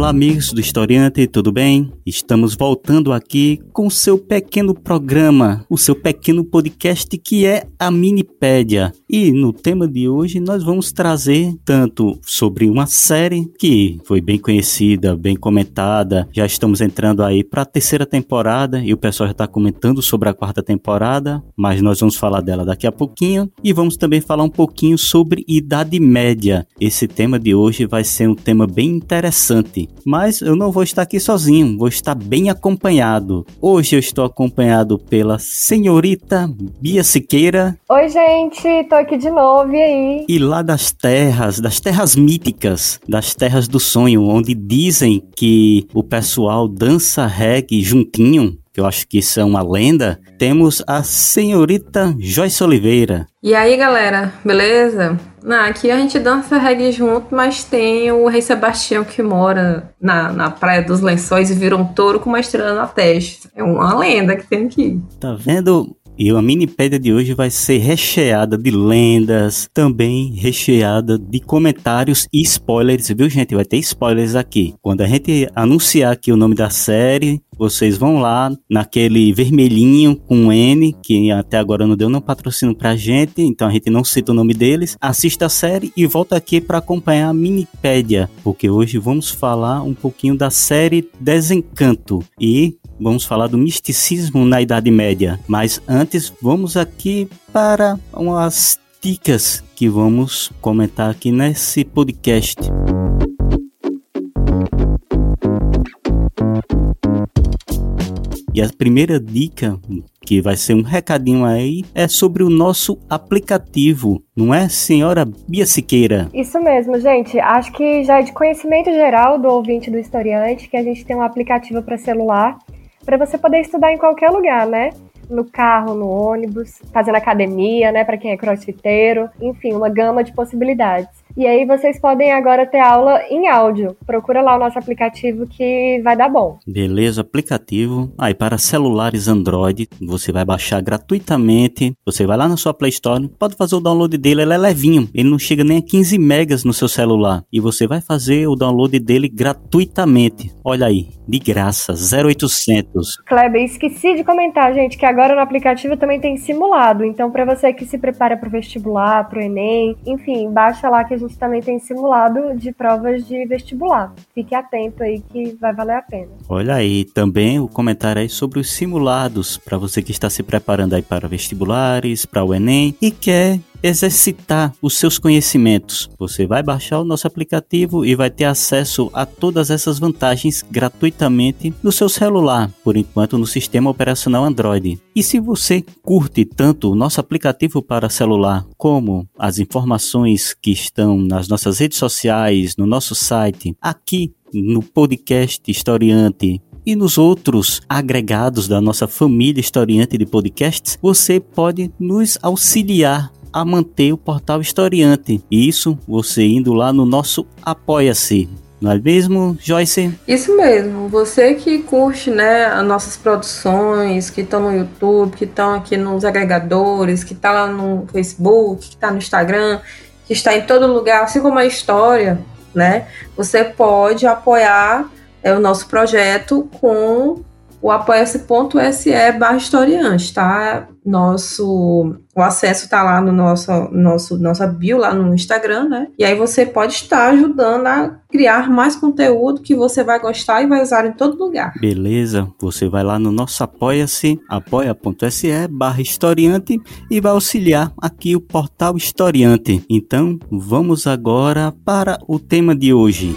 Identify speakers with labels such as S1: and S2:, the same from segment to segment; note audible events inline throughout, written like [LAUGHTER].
S1: Olá, amigos do Historiante, tudo bem? Estamos voltando aqui com o seu pequeno programa, o seu pequeno podcast que é a Minipédia. E no tema de hoje nós vamos trazer tanto sobre uma série que foi bem conhecida, bem comentada, já estamos entrando aí para a terceira temporada e o pessoal já está comentando sobre a quarta temporada, mas nós vamos falar dela daqui a pouquinho e vamos também falar um pouquinho sobre Idade Média. Esse tema de hoje vai ser um tema bem interessante mas eu não vou estar aqui sozinho, vou estar bem acompanhado. Hoje eu estou acompanhado pela senhorita Bia Siqueira.
S2: Oi, gente, tô aqui de novo, e aí?
S1: E lá das terras, das terras míticas, das terras do sonho, onde dizem que o pessoal dança reggae juntinho, que eu acho que isso é uma lenda, temos a senhorita Joyce Oliveira.
S3: E aí, galera, beleza? Não, aqui a gente dança reggae junto, mas tem o Rei Sebastião que mora na, na Praia dos Lençóis e vira um touro com uma estrela na testa. É uma lenda que tem aqui.
S1: Tá vendo? E a minipédia de hoje vai ser recheada de lendas, também recheada de comentários e spoilers, viu gente? Vai ter spoilers aqui. Quando a gente anunciar aqui o nome da série, vocês vão lá naquele vermelhinho com N, que até agora não deu nenhum patrocínio pra gente, então a gente não cita o nome deles. Assista a série e volta aqui para acompanhar a Minipédia, porque hoje vamos falar um pouquinho da série Desencanto e vamos falar do misticismo na Idade Média. Mas antes, vamos aqui para umas dicas que vamos comentar aqui nesse podcast. E a primeira dica, que vai ser um recadinho aí, é sobre o nosso aplicativo, não é, senhora Bia Siqueira?
S2: Isso mesmo, gente. Acho que já é de conhecimento geral do ouvinte do historiante que a gente tem um aplicativo para celular para você poder estudar em qualquer lugar, né? no carro, no ônibus, fazendo academia, né, para quem é crossfiteiro, enfim, uma gama de possibilidades. E aí vocês podem agora ter aula em áudio. Procura lá o nosso aplicativo que vai dar bom.
S1: Beleza, aplicativo. Aí para celulares Android, você vai baixar gratuitamente. Você vai lá na sua Play Store, pode fazer o download dele, ele é levinho. Ele não chega nem a 15 megas no seu celular. E você vai fazer o download dele gratuitamente. Olha aí, de graça, 0800.
S2: Kleber, esqueci de comentar, gente, que agora no aplicativo também tem simulado. Então, para você que se prepara para o vestibular, para o Enem, enfim, baixa lá que gente também tem simulado de provas de vestibular. Fique atento aí que vai valer a pena.
S1: Olha aí, também o comentário aí sobre os simulados, para você que está se preparando aí para vestibulares, para o Enem e quer exercitar os seus conhecimentos. Você vai baixar o nosso aplicativo e vai ter acesso a todas essas vantagens gratuitamente no seu celular, por enquanto no sistema operacional Android. E se você curte tanto o nosso aplicativo para celular como as informações que estão nas nossas redes sociais, no nosso site, aqui no podcast Historiante e nos outros agregados da nossa família historiante de podcasts, você pode nos auxiliar a manter o portal historiante. Isso você indo lá no nosso Apoia-se. Não é mesmo, Joyce?
S3: Isso mesmo. Você que curte, né, as nossas produções, que estão no YouTube, que estão aqui nos agregadores, que está lá no Facebook, que está no Instagram, que está em todo lugar, assim como a história, né? Você pode apoiar é, o nosso projeto com o apoia-se.se barra historiante, tá? Nosso, o acesso tá lá no nosso, nosso, nossa bio lá no Instagram, né? E aí você pode estar ajudando a criar mais conteúdo que você vai gostar e vai usar em todo lugar.
S1: Beleza, você vai lá no nosso apoia-se, apoia.se barra historiante e vai auxiliar aqui o portal historiante. Então, vamos agora para o tema de hoje.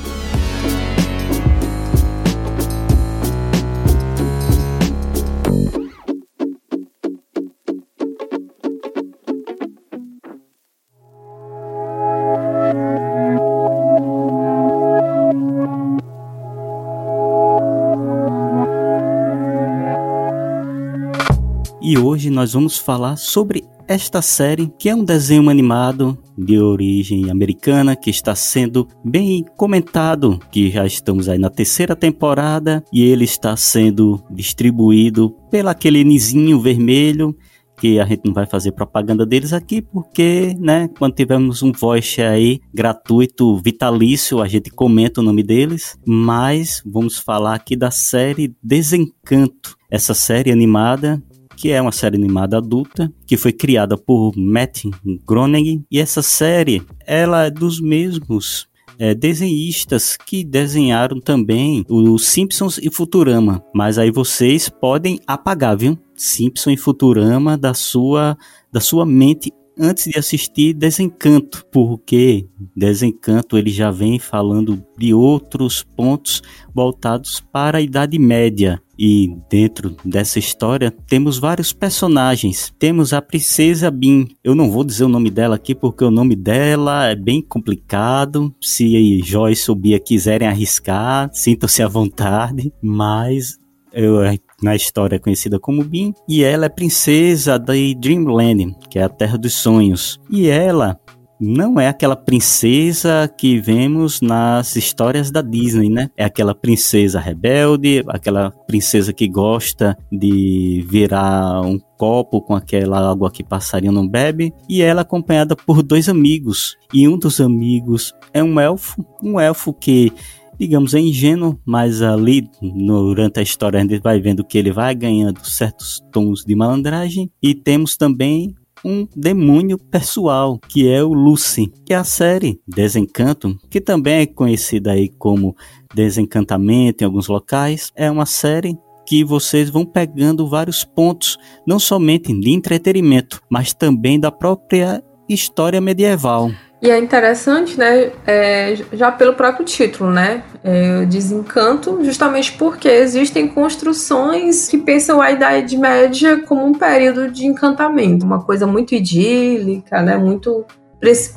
S1: Nós vamos falar sobre esta série, que é um desenho animado de origem americana que está sendo bem comentado, que já estamos aí na terceira temporada e ele está sendo distribuído pelo aquele nizinho vermelho que a gente não vai fazer propaganda deles aqui, porque, né, quando tivermos um voice aí gratuito, vitalício, a gente comenta o nome deles, mas vamos falar aqui da série Desencanto. Essa série animada que é uma série animada adulta, que foi criada por Matt Groening, e essa série, ela é dos mesmos é, desenhistas que desenharam também os Simpsons e Futurama, mas aí vocês podem apagar, viu? Simpson e Futurama da sua da sua mente antes de assistir Desencanto, porque Desencanto ele já vem falando de outros pontos voltados para a Idade Média. E dentro dessa história temos vários personagens. Temos a Princesa Bin. Eu não vou dizer o nome dela aqui porque o nome dela é bem complicado. Se Joyce ou Bia quiserem arriscar, sintam-se à vontade. Mas eu na história conhecida como Bin, e ela é princesa da Dreamland, que é a Terra dos Sonhos. E ela não é aquela princesa que vemos nas histórias da Disney, né? É aquela princesa rebelde, aquela princesa que gosta de virar um copo com aquela água que passarinho não bebe, e ela é acompanhada por dois amigos. E um dos amigos é um elfo, um elfo que digamos, é ingênuo, mas ali durante a história a gente vai vendo que ele vai ganhando certos tons de malandragem e temos também um demônio pessoal, que é o Lucy, que é a série Desencanto, que também é conhecida aí como Desencantamento em alguns locais, é uma série que vocês vão pegando vários pontos, não somente de entretenimento, mas também da própria história medieval.
S3: E é interessante, né, é, já pelo próprio título, né, é, Desencanto, justamente porque existem construções que pensam a Idade Média como um período de encantamento, uma coisa muito idílica, né, muito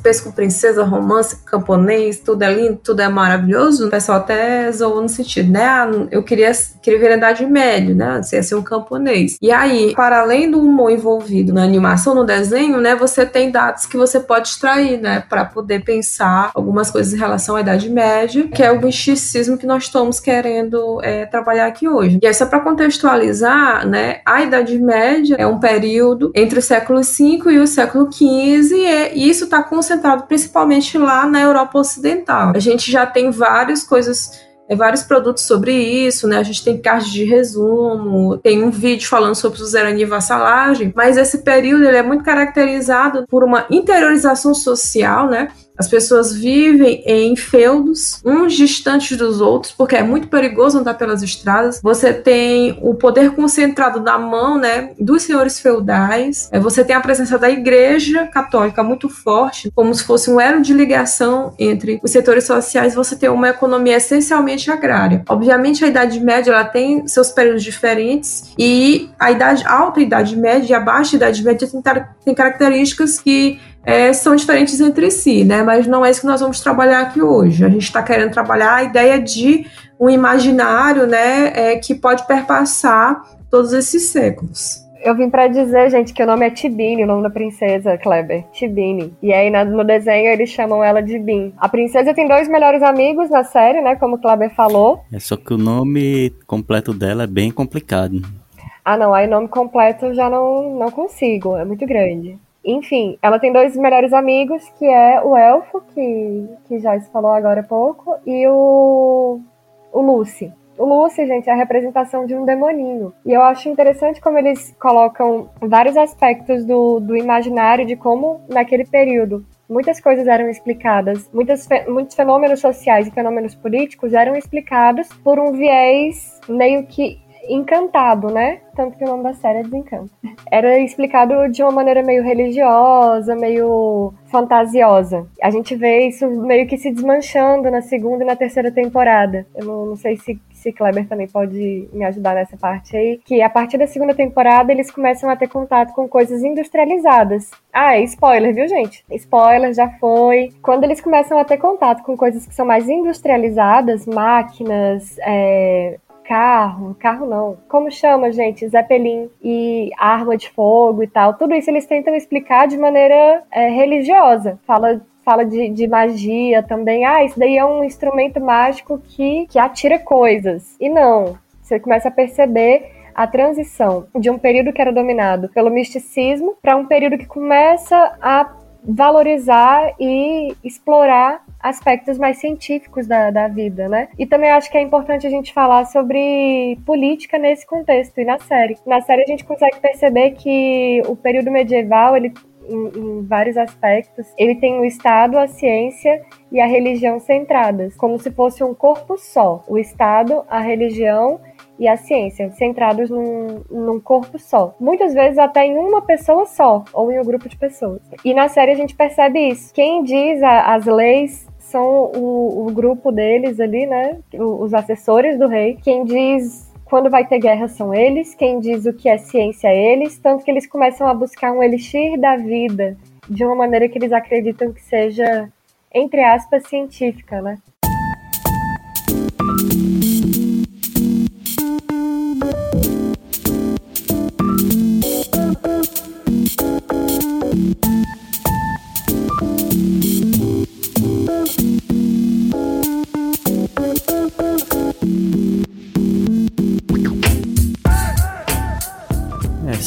S3: pesco princesa, romance, camponês, tudo é lindo, tudo é maravilhoso. O pessoal até zoou no sentido, né? Ah, eu queria, queria ver a Idade Média, né? Você ia ser um camponês. E aí, para além do humor envolvido na animação, no desenho, né? Você tem dados que você pode extrair, né? Para poder pensar algumas coisas em relação à Idade Média, que é o misticismo que nós estamos querendo é, trabalhar aqui hoje. E aí, só para contextualizar, né? A Idade Média é um período entre o século V e o século XV, e isso está está concentrado principalmente lá na Europa Ocidental. A gente já tem várias coisas é, vários produtos sobre isso, né? A gente tem cards de resumo, tem um vídeo falando sobre suzerania e vassalagem, mas esse período ele é muito caracterizado por uma interiorização social, né? As pessoas vivem em feudos, uns distantes dos outros, porque é muito perigoso andar pelas estradas. Você tem o poder concentrado na mão, né, dos senhores feudais. É, você tem a presença da igreja católica muito forte, como se fosse um elo de ligação entre os setores sociais. Você tem uma economia essencialmente agrária. Obviamente, a Idade Média ela tem seus períodos diferentes e a idade alta Idade Média e a baixa Idade Média tem, tem características que é, são diferentes entre si, né? Mas não é isso que nós vamos trabalhar aqui hoje. A gente está querendo trabalhar a ideia de um imaginário, né, é, que pode perpassar todos esses séculos.
S2: Eu vim para dizer, gente, que o nome é Tibine, o nome da princesa, Kleber. Tibine. E aí no desenho eles chamam ela de Bin. A princesa tem dois melhores amigos na série, né? Como o Kleber falou.
S1: É só que o nome completo dela é bem complicado.
S2: Ah, não. Aí o nome completo eu já não, não consigo. É muito grande. Enfim, ela tem dois melhores amigos, que é o Elfo, que, que já se falou agora há pouco, e o, o Lucy. O Lucy, gente, é a representação de um demoninho. E eu acho interessante como eles colocam vários aspectos do, do imaginário de como, naquele período, muitas coisas eram explicadas, muitas, muitos fenômenos sociais e fenômenos políticos eram explicados por um viés meio que encantado, né? Tanto que o nome da série é Desencanto. Era explicado de uma maneira meio religiosa, meio fantasiosa. A gente vê isso meio que se desmanchando na segunda e na terceira temporada. Eu não, não sei se, se Kleber também pode me ajudar nessa parte aí. Que a partir da segunda temporada eles começam a ter contato com coisas industrializadas. Ah, é spoiler, viu, gente? Spoiler, já foi. Quando eles começam a ter contato com coisas que são mais industrializadas, máquinas, é, carro, carro não, como chama, gente? Zeppelin e arma de fogo e tal. Tudo isso eles tentam explicar de maneira é, religiosa. Fala fala de, de, magia também. Ah, isso daí é um instrumento mágico que, que atira coisas. E não. Você começa a perceber a transição de um período que era dominado pelo misticismo para um período que começa a valorizar e explorar aspectos mais científicos da, da vida, né? E também acho que é importante a gente falar sobre política nesse contexto e na série. Na série a gente consegue perceber que o período medieval, ele em, em, vários aspectos. Ele tem o Estado, a ciência e a religião centradas, como se fosse um corpo só. O Estado, a religião e a ciência, centrados num, num corpo só. Muitas vezes até em uma pessoa só, ou em um grupo de pessoas. E na série a gente percebe isso. Quem diz a, as leis são o, o, grupo deles ali, né? Os assessores do rei. Quem diz quando vai ter guerra são eles, quem diz o que é ciência é eles, tanto que eles começam a buscar um elixir da vida de uma maneira que eles acreditam que seja, entre aspas, científica, né?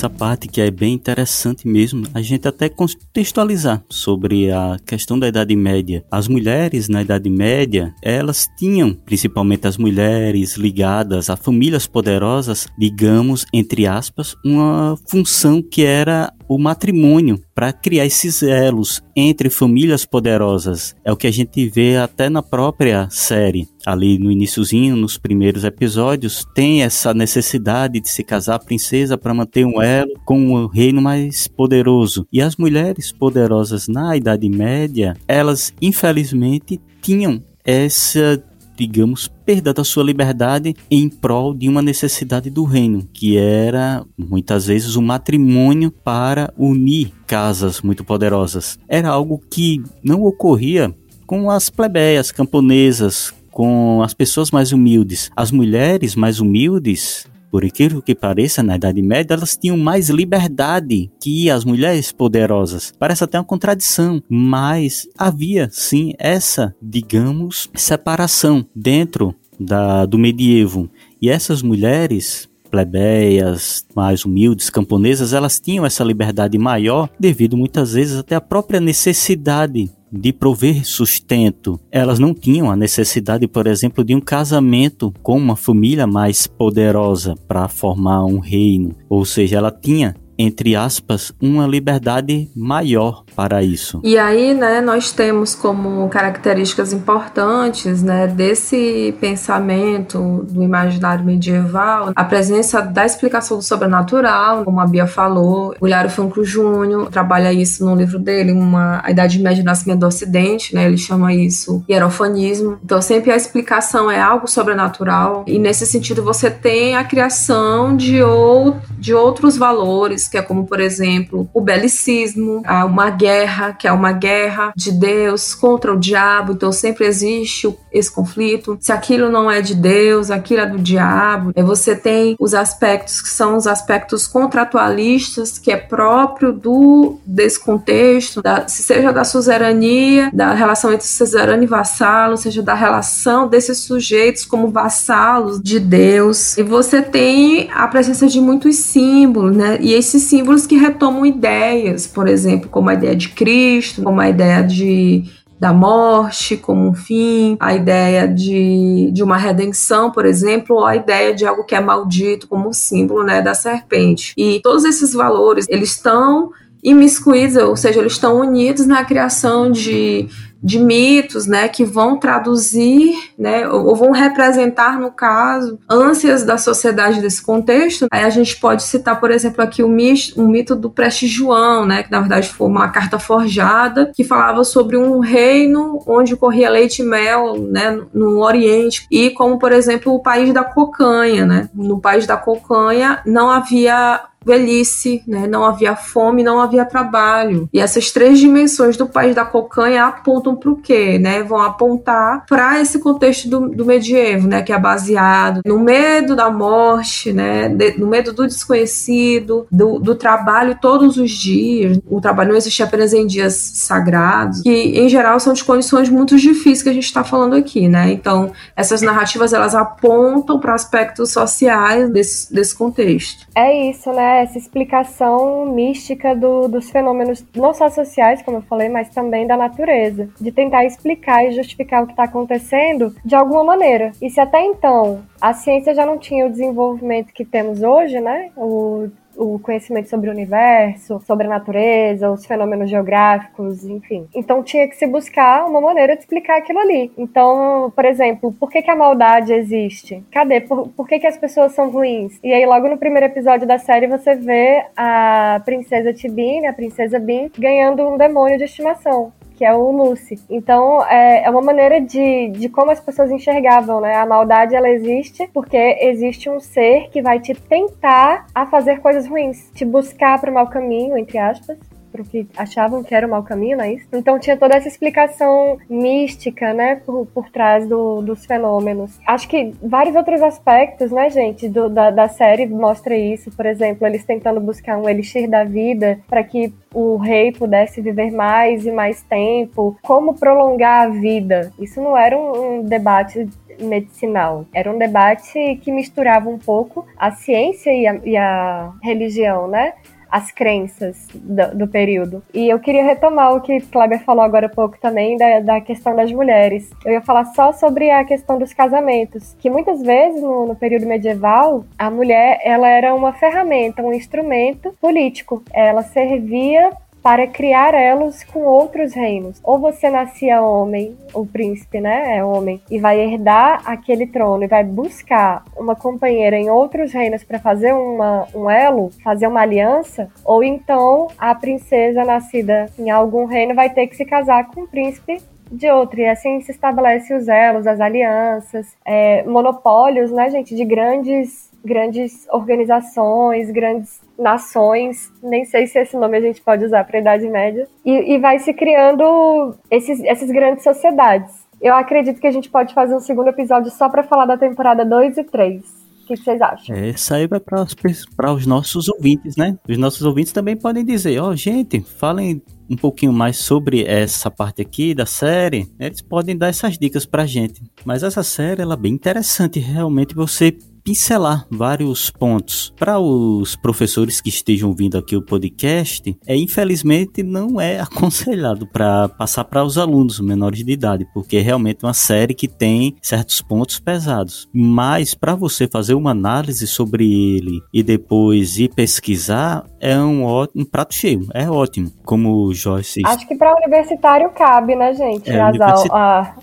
S1: Essa parte que é bem interessante mesmo, a gente até contextualizar sobre a questão da Idade Média. As mulheres na Idade Média, elas tinham, principalmente as mulheres ligadas a famílias poderosas, digamos, entre aspas, uma função que era o matrimônio para criar esses elos entre famílias poderosas. É o que a gente vê até na própria série. Ali no iníciozinho, nos primeiros episódios, tem essa necessidade de se casar a princesa para manter um elo com o reino mais poderoso. E as mulheres poderosas na Idade Média, elas infelizmente tinham essa digamos, perda da sua liberdade em prol de uma necessidade do reino, que era muitas vezes o matrimônio para unir casas muito poderosas. Era algo que não ocorria com as plebeias camponesas, com as pessoas mais humildes. As mulheres mais humildes por incrível que pareça, na Idade Média elas tinham mais liberdade que as mulheres poderosas. Parece até uma contradição, mas havia sim essa, digamos, separação dentro da, do medievo. E essas mulheres plebeias, mais humildes, camponesas, elas tinham essa liberdade maior devido muitas vezes até à própria necessidade de prover sustento. Elas não tinham a necessidade, por exemplo, de um casamento com uma família mais poderosa para formar um reino. Ou seja, ela tinha entre aspas, uma liberdade maior para isso.
S3: E aí, né, nós temos como características importantes, né, desse pensamento do imaginário medieval, a presença da explicação do sobrenatural, como a Bia falou. O Franco Júnior trabalha isso no livro dele, uma a Idade Média e Nascimento do Ocidente, né, ele chama isso hierofanismo. Então, sempre a explicação é algo sobrenatural e nesse sentido você tem a criação de, ou, de outros valores que é como, por exemplo, o belicismo, uma guerra, que é uma guerra de Deus contra o diabo, então sempre existe esse conflito. Se aquilo não é de Deus, aquilo é do diabo. É você tem os aspectos que são os aspectos contratualistas, que é próprio do desse contexto, da, seja da suzerania, da relação entre suzerano e vassalo, seja da relação desses sujeitos como vassalos de Deus. E você tem a presença de muitos símbolos, né? E esses esses símbolos que retomam ideias, por exemplo, como a ideia de Cristo, como a ideia de da morte como um fim, a ideia de, de uma redenção, por exemplo, ou a ideia de algo que é maldito como um símbolo né, da serpente. E todos esses valores, eles estão imiscuídos, ou seja, eles estão unidos na criação de de mitos, né, que vão traduzir, né, ou vão representar, no caso, ânsias da sociedade desse contexto. Aí a gente pode citar, por exemplo, aqui o mito, o mito do Preste João, né, que na verdade foi uma carta forjada que falava sobre um reino onde corria leite e mel, né, no Oriente, e como, por exemplo, o país da cocanha, né. No país da cocanha não havia velhice, né? não havia fome, não havia trabalho. E essas três dimensões do país da cocanha apontam para o quê? Né? Vão apontar para esse contexto do, do, medievo, né? que é baseado no medo da morte, né? De, no medo do desconhecido, do, do, trabalho todos os dias. O trabalho não existe apenas em dias sagrados, que em geral são de condições muito difíceis que a gente está falando aqui. Né? Então, essas narrativas elas apontam para aspectos sociais desse, desse contexto.
S2: É isso, né? Essa explicação mística do, dos fenômenos, não só sociais, como eu falei, mas também da natureza. De tentar explicar e justificar o que está acontecendo de alguma maneira. E se até então a ciência já não tinha o desenvolvimento que temos hoje, né? O o conhecimento sobre o universo, sobre a natureza, os fenômenos geográficos, enfim. Então tinha que se buscar uma maneira de explicar aquilo ali. Então, por exemplo, por que, que a maldade existe? Cadê? Por, por que, que as pessoas são ruins? E aí, logo no primeiro episódio da série, você vê a princesa Tibine, a princesa Bin, ganhando um demônio de estimação que é o Lucy. Então, é, é uma maneira de, de como as pessoas enxergavam, né? A maldade, ela existe porque existe um ser que vai te tentar a fazer coisas ruins, te buscar para o mau caminho, entre aspas, pro que achavam que era o mau caminho, não é isso? Então tinha toda essa explicação mística, né, por, por trás do, dos fenômenos. Acho que vários outros aspectos, né, gente, do, da, da série mostra isso. Por exemplo, eles tentando buscar um elixir da vida para que o rei pudesse viver mais e mais tempo. Como prolongar a vida? Isso não era um, um debate medicinal. Era um debate que misturava um pouco a ciência e a, e a religião, né? As crenças do, do, período. E eu queria retomar o que Kleber falou agora há pouco também da, da questão das mulheres. Eu ia falar só sobre a questão dos casamentos, que muitas vezes no, no período medieval a mulher ela era uma ferramenta, um instrumento político. Ela servia para criar elos com outros reinos. Ou você nascia homem, o príncipe, né, é homem, e vai herdar aquele trono e vai buscar uma companheira em outros reinos para fazer uma, um elo, fazer uma aliança, ou então a princesa nascida em algum reino vai ter que se casar com o príncipe de outro. E assim se estabelece os elos, as alianças, é, monopólios, né, gente, de grandes grandes organizações, grandes nações, nem sei se esse nome a gente pode usar para a Idade Média, e, e vai se criando esses, essas grandes sociedades. Eu acredito que a gente pode fazer um segundo episódio só para falar da temporada 2 e 3. O que vocês acham?
S1: É, isso aí vai para os nossos ouvintes, né? Os nossos ouvintes também podem dizer: ó, oh, gente, falem um pouquinho mais sobre essa parte aqui da série, eles podem dar essas dicas pra gente. Mas essa série ela é bem interessante, realmente você pincelar vários pontos. Para os professores que estejam ouvindo aqui o podcast, é infelizmente não é [LAUGHS] aconselhado para passar para os alunos menores de idade, porque é realmente uma série que tem certos pontos pesados. Mas para você fazer uma análise sobre ele e depois ir pesquisar, é um, ótimo, um prato cheio, é ótimo. Como o Joyce.
S2: Acho que para universitário cabe, né, gente? É, universi... a,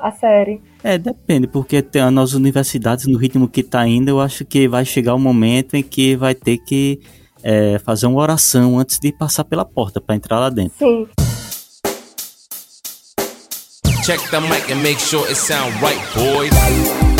S2: a série.
S1: É, depende, porque nas universidades, no ritmo que está indo, eu acho que vai chegar um momento em que vai ter que é, fazer uma oração antes de passar pela porta para entrar lá dentro.
S2: Sim.
S4: Check the mic and make sure it sound right, boys.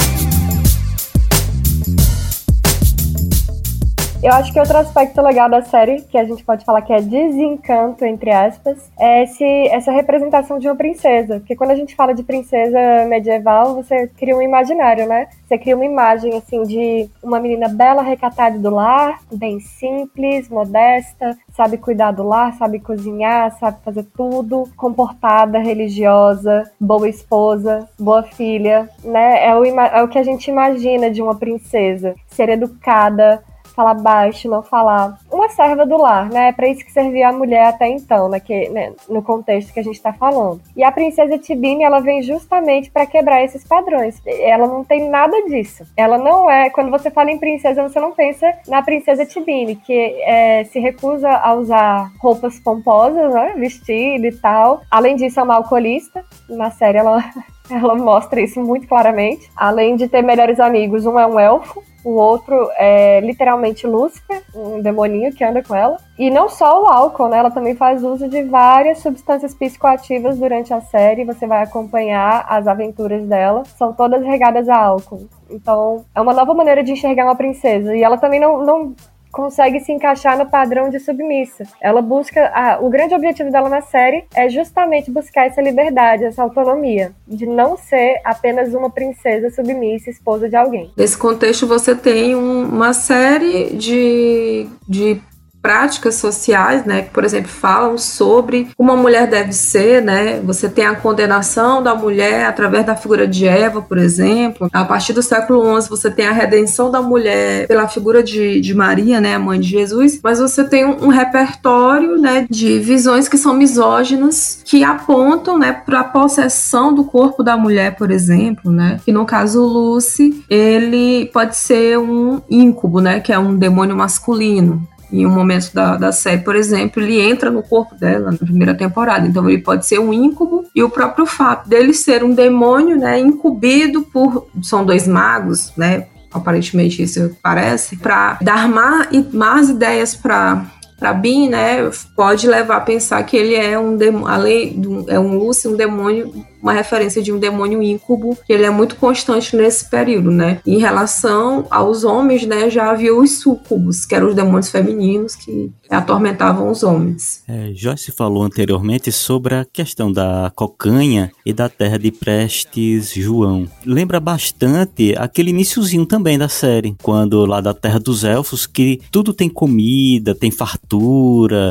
S2: Eu acho que outro aspecto legal da série, que a gente pode falar que é desencanto, entre aspas, é esse, essa representação de uma princesa. Porque quando a gente fala de princesa medieval, você cria um imaginário, né? Você cria uma imagem, assim, de uma menina bela, recatada do lar, bem simples, modesta, sabe cuidar do lar, sabe cozinhar, sabe fazer tudo, comportada, religiosa, boa esposa, boa filha, né? É o, é o que a gente imagina de uma princesa. Ser educada, falar baixo, não falar. Uma serva do lar, né? É para isso que servia a mulher até então, né? Né? no contexto que a gente está falando. E a princesa Tibine, ela vem justamente para quebrar esses padrões. Ela não tem nada disso. Ela não é. Quando você fala em princesa, você não pensa na princesa Tibine, que é, se recusa a usar roupas pomposas, né? Vestido e tal. Além disso, é uma alcoolista. Na série, ela [LAUGHS] ela mostra isso muito claramente. Além de ter melhores amigos, um é um elfo, o outro é literalmente Lúcifer, um demoninho que anda com ela. E não só o álcool, né? Ela também faz uso de várias substâncias psicoativas durante a série. Você vai acompanhar as aventuras dela. São todas regadas a álcool. Então, é uma nova maneira de enxergar uma princesa. E ela também não, não consegue se encaixar no padrão de submissa. Ela busca. A, o grande objetivo dela na série é justamente buscar essa liberdade, essa autonomia, de não ser apenas uma princesa submissa, esposa de alguém.
S3: Nesse contexto, você tem um, uma série de, de práticas sociais, né, que, por exemplo, falam sobre como a mulher deve ser, né? Você tem a condenação da mulher através da figura de Eva, por exemplo. A partir do século XI, você tem a redenção da mulher pela figura de, de Maria, né, a mãe de Jesus. Mas você tem um, um repertório, né, de visões que são misóginas, que apontam, né, para a possessão do corpo da mulher, por exemplo, né? Que no caso Lucy, ele pode ser um íncubo, né, que é um demônio masculino em um momento da, da série, por exemplo, ele entra no corpo dela na primeira temporada. Então ele pode ser um íncubo e o próprio fato dele ser um demônio, né, incumbido por são dois magos, né? Aparentemente isso parece, para dar má, más ideias para para Bin, né, pode levar a pensar que ele é um demônio, é um Lúcio, um demônio uma referência de um demônio íncubo, que ele é muito constante nesse período, né? Em relação aos homens, né, já havia os súcubos, que eram os demônios femininos que atormentavam os homens.
S1: É, Joyce falou anteriormente sobre a questão da cocanha e da terra de Prestes João. Lembra bastante aquele iníciozinho também da série, quando lá da terra dos elfos, que tudo tem comida, tem fartura,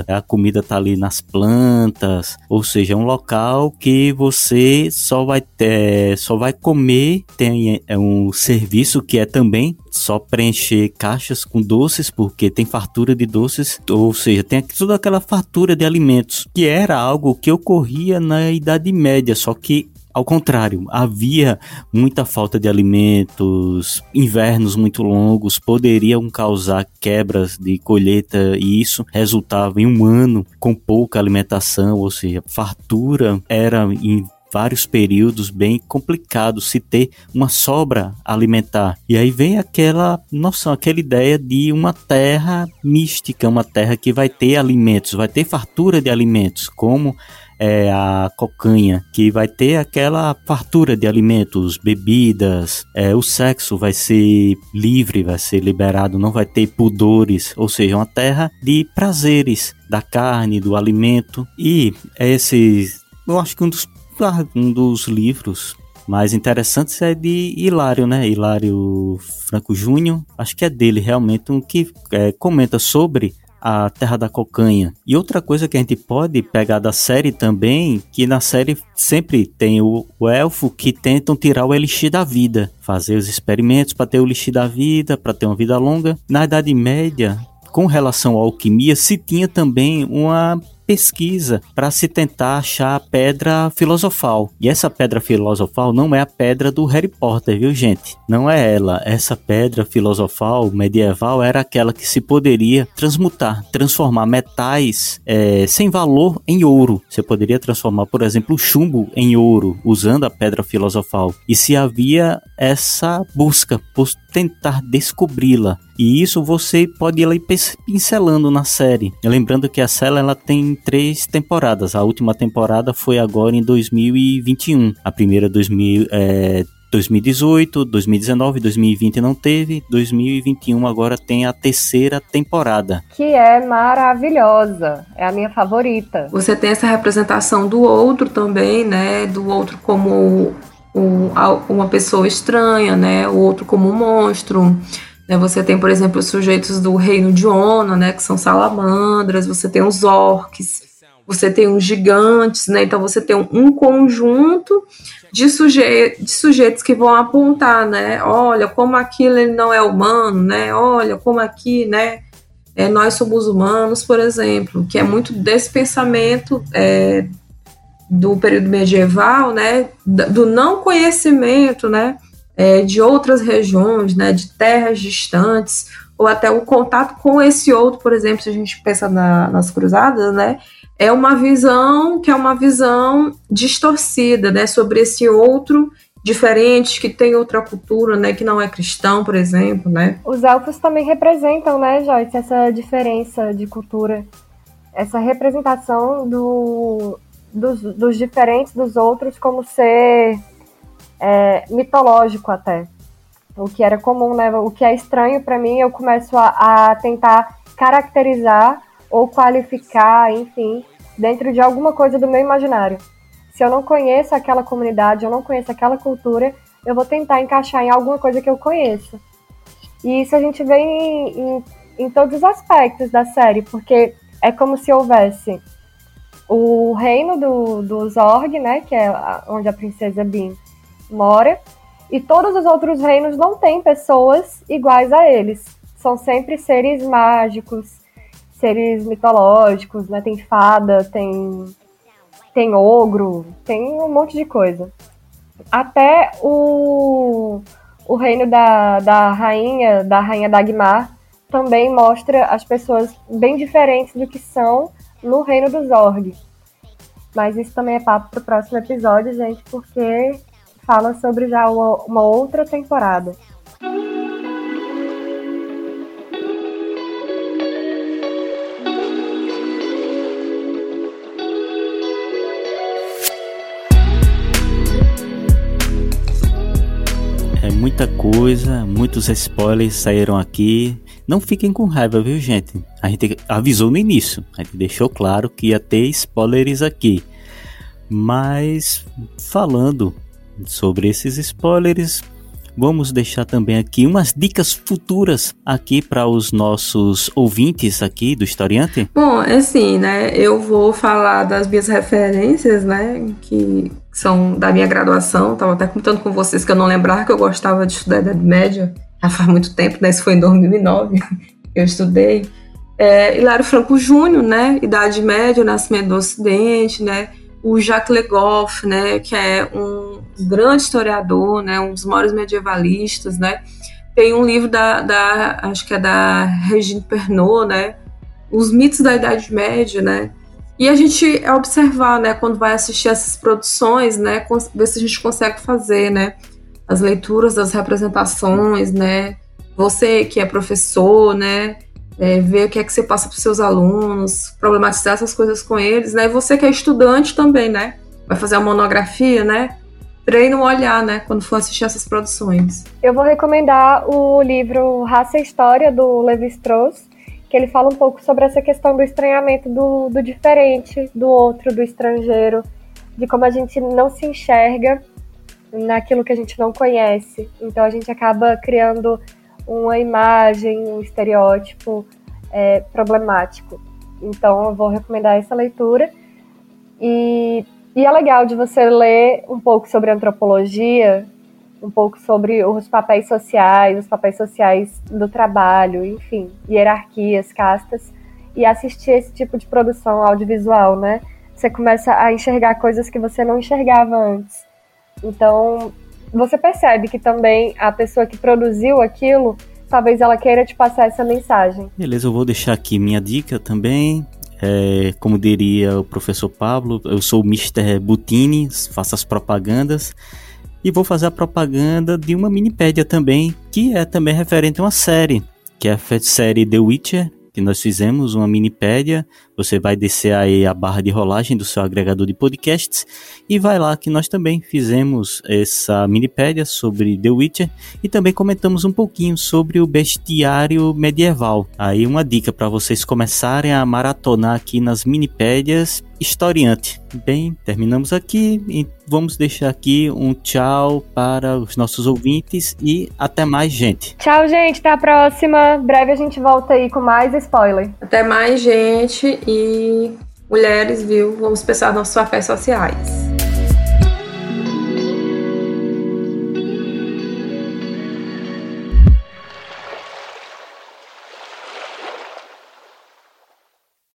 S1: a comida tá ali nas plantas, ou seja, é um local que você só vai ter, só vai comer, tem é um serviço que é também só preencher caixas com doces, porque tem fartura de doces, ou seja, tem toda aquela fartura de alimentos, que era algo que ocorria na Idade Média, só que ao contrário, havia muita falta de alimentos, invernos muito longos poderiam causar quebras de colheita e isso resultava em um ano com pouca alimentação, ou seja, fartura era em vários períodos bem complicados se ter uma sobra alimentar. E aí vem aquela noção, aquela ideia de uma terra mística, uma terra que vai ter alimentos, vai ter fartura de alimentos, como é, a cocanha, que vai ter aquela fartura de alimentos, bebidas, é, o sexo vai ser livre, vai ser liberado, não vai ter pudores, ou seja, uma terra de prazeres da carne, do alimento. E esses, eu acho que um dos um dos livros mais interessantes é de Hilário, né? Hilário Franco Júnior. Acho que é dele realmente um que é, comenta sobre a Terra da Cocanha. E outra coisa que a gente pode pegar da série também, que na série sempre tem o, o elfo que tentam tirar o elixir da vida, fazer os experimentos para ter o elixir da vida, para ter uma vida longa. Na Idade Média, com relação à alquimia, se tinha também uma pesquisa para se tentar achar a pedra filosofal. E essa pedra filosofal não é a pedra do Harry Potter, viu, gente? Não é ela. Essa pedra filosofal medieval era aquela que se poderia transmutar, transformar metais é, sem valor em ouro. Você poderia transformar, por exemplo, o chumbo em ouro usando a pedra filosofal. E se havia essa busca por tentar descobri-la. E isso você pode ir pincelando na série. Lembrando que a série ela tem três temporadas. A última temporada foi agora em 2021. A primeira 2000, é, 2018, 2019, 2020 não teve, 2021 agora tem a terceira temporada.
S2: Que é maravilhosa, é a minha favorita.
S3: Você tem essa representação do outro também, né? Do outro como um, uma pessoa estranha, né? O outro como um monstro. Né? Você tem, por exemplo, os sujeitos do reino de Ona, né? Que são salamandras. Você tem os orcs. Você tem os gigantes, né? Então você tem um, conjunto de, suje de sujeitos que vão apontar, né? Olha, como aquilo ele não é humano, né? Olha, como aqui, né? É, nós somos humanos, por exemplo, que é muito desse pensamento é, do período medieval, né, do não conhecimento, né, é, de outras regiões, né, de terras distantes, ou até o contato com esse outro, por exemplo, se a gente pensa na, nas cruzadas, né, é uma visão que é uma visão distorcida, né, sobre esse outro diferente, que tem outra cultura, né, que não é cristão, por exemplo, né.
S2: Os elfos também representam, né, Joyce, essa diferença de cultura, essa representação do dos, dos diferentes dos outros como ser é, mitológico até. o que era comum, né? O que é estranho para mim, eu começo a, a tentar caracterizar ou qualificar, enfim, dentro de alguma coisa do meu imaginário. Se eu não conheço aquela comunidade, eu não conheço aquela cultura, eu vou tentar encaixar em alguma coisa que eu conheço. E isso a gente vê em, em, em todos os aspectos da série, porque é como se houvesse o reino do, do Zorg, né, que é onde a princesa Bin mora, e todos os outros reinos não têm pessoas iguais a eles. São sempre seres mágicos, seres mitológicos, né? Tem fada, tem tem ogro, tem um monte de coisa. Até o, o reino da, da rainha, da rainha Dagmar, também mostra as pessoas bem diferentes do que são no reino dos Zorg. Mas isso também é papo o próximo episódio, gente, porque fala sobre já uma outra temporada.
S1: É muita coisa, muitos spoilers saíram aqui. Não fiquem com raiva, viu, gente? A gente avisou no início, a gente deixou claro que ia ter spoilers aqui. Mas falando sobre esses spoilers, vamos deixar também aqui umas dicas futuras aqui para os nossos ouvintes aqui do Historiante.
S3: Bom, é assim, né? Eu vou falar das minhas referências, né? Que são da minha graduação. Tava até comentando com vocês que eu não lembrava que eu gostava de estudar Idade Média. Já faz muito tempo, né? Isso foi em 2009 [LAUGHS] eu estudei. É, Hilário Franco Júnior, né? Idade Média, Nascimento do Ocidente, né? O Jacques Legoff, né? Que é um grande historiador, né? Um dos maiores medievalistas, né? Tem um livro da, da acho que é da Regine Pernod, né? Os mitos da Idade Média, né? E a gente é observar, né, quando vai assistir essas produções, né, ver se a gente consegue fazer, né, as leituras das representações, né, você que é professor, né, é, ver o que é que você passa para os seus alunos, problematizar essas coisas com eles, né, e você que é estudante também, né, vai fazer a monografia, né, treina o olhar, né, quando for assistir essas produções.
S2: Eu vou recomendar o livro Raça e História, do Levi Strauss, que ele fala um pouco sobre essa questão do estranhamento do, do diferente, do outro, do estrangeiro, de como a gente não se enxerga naquilo que a gente não conhece. Então a gente acaba criando uma imagem, um estereótipo é, problemático. Então eu vou recomendar essa leitura. E, e é legal de você ler um pouco sobre antropologia, um pouco sobre os papéis sociais, os papéis sociais do trabalho, enfim, hierarquias, castas, e assistir esse tipo de produção audiovisual, né? Você começa a enxergar coisas que você não enxergava antes. Então, você percebe que também a pessoa que produziu aquilo, talvez ela queira te passar essa mensagem.
S1: Beleza, eu vou deixar aqui minha dica também. É, como diria o professor Pablo, eu sou o Mr. Butini, faço as propagandas. E vou fazer a propaganda de uma minipédia também, que é também referente a uma série, que é a série The Witcher, que nós fizemos uma minipédia. Você vai descer aí a barra de rolagem do seu agregador de podcasts e vai lá que nós também fizemos essa minipédia sobre The Witcher e também comentamos um pouquinho sobre o bestiário medieval. Aí uma dica para vocês começarem a maratonar aqui nas minipédias historiante. Bem, terminamos aqui e vamos deixar aqui um tchau para os nossos ouvintes e até mais, gente.
S2: Tchau, gente. Até a próxima. Breve a gente volta aí com mais spoiler.
S3: Até mais, gente. E mulheres, viu? Vamos pensar nos papéis sociais.